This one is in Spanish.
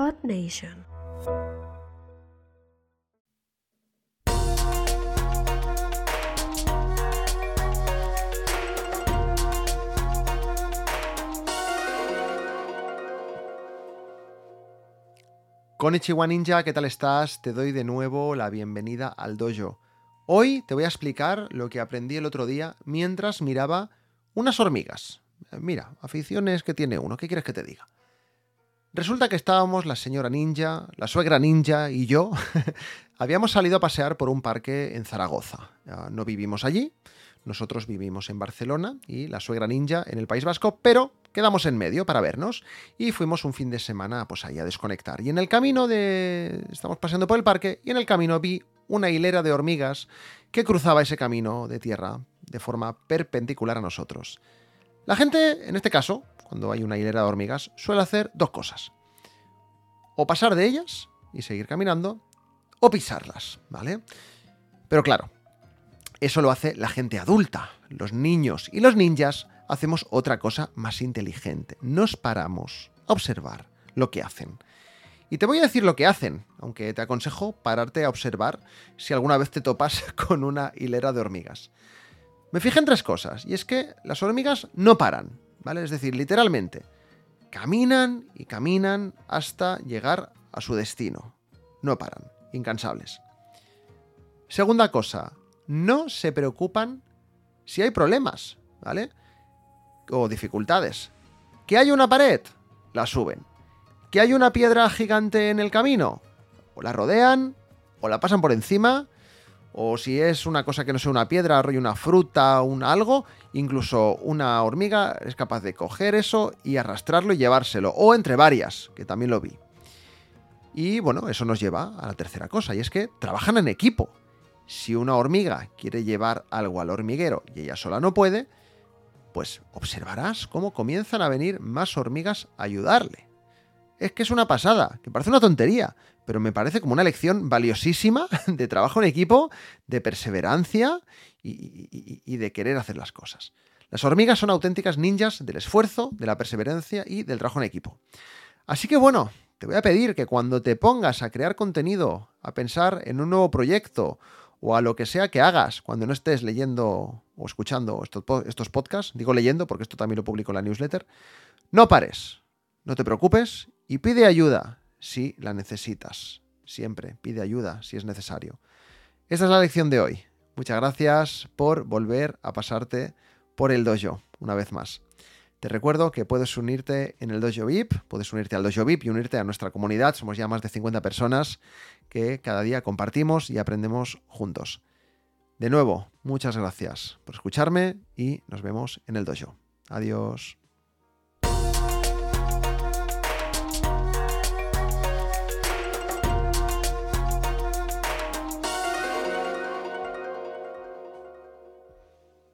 Earth Nation. Ninja, ¿qué tal estás? Te doy de nuevo la bienvenida al dojo. Hoy te voy a explicar lo que aprendí el otro día mientras miraba unas hormigas. Mira, aficiones que tiene uno, ¿qué quieres que te diga? Resulta que estábamos la señora ninja, la suegra ninja y yo, habíamos salido a pasear por un parque en Zaragoza. No vivimos allí, nosotros vivimos en Barcelona y la suegra ninja en el País Vasco, pero quedamos en medio para vernos y fuimos un fin de semana pues ahí a desconectar. Y en el camino de... estamos paseando por el parque y en el camino vi una hilera de hormigas que cruzaba ese camino de tierra de forma perpendicular a nosotros. La gente, en este caso, cuando hay una hilera de hormigas, suele hacer dos cosas. O pasar de ellas y seguir caminando, o pisarlas, ¿vale? Pero claro, eso lo hace la gente adulta. Los niños y los ninjas hacemos otra cosa más inteligente. Nos paramos a observar lo que hacen. Y te voy a decir lo que hacen, aunque te aconsejo pararte a observar si alguna vez te topas con una hilera de hormigas. Me fijé en tres cosas, y es que las hormigas no paran, ¿vale? Es decir, literalmente, caminan y caminan hasta llegar a su destino. No paran, incansables. Segunda cosa, no se preocupan si hay problemas, ¿vale? O dificultades. ¿Que hay una pared? La suben. ¿Que hay una piedra gigante en el camino? O la rodean, o la pasan por encima, o si es una cosa que no sea una piedra, rollo una fruta, un algo, incluso una hormiga es capaz de coger eso y arrastrarlo y llevárselo, o entre varias, que también lo vi. Y bueno, eso nos lleva a la tercera cosa, y es que trabajan en equipo. Si una hormiga quiere llevar algo al hormiguero y ella sola no puede, pues observarás cómo comienzan a venir más hormigas a ayudarle. Es que es una pasada, que parece una tontería, pero me parece como una lección valiosísima de trabajo en equipo, de perseverancia y, de querer hacer las cosas. Las hormigas son auténticas ninjas del esfuerzo, de la perseverancia y del trabajo en equipo. Así que bueno, te voy a pedir que cuando te pongas a crear contenido, a pensar en un nuevo proyecto o a lo que sea que hagas cuando no estés leyendo o escuchando estos podcasts, digo leyendo porque esto también lo publico en la newsletter, no pares, no te preocupes y pide ayuda si la necesitas. Siempre pide ayuda si es necesario. Esta es la lección de hoy. Muchas gracias por volver a pasarte por el dojo una vez más. Te recuerdo que puedes unirte en el Dojo VIP, puedes unirte al Dojo VIP y unirte a nuestra comunidad. Somos ya más de 50 personas que cada día compartimos y aprendemos juntos. De nuevo, muchas gracias por escucharme y nos vemos en el Dojo. Adiós.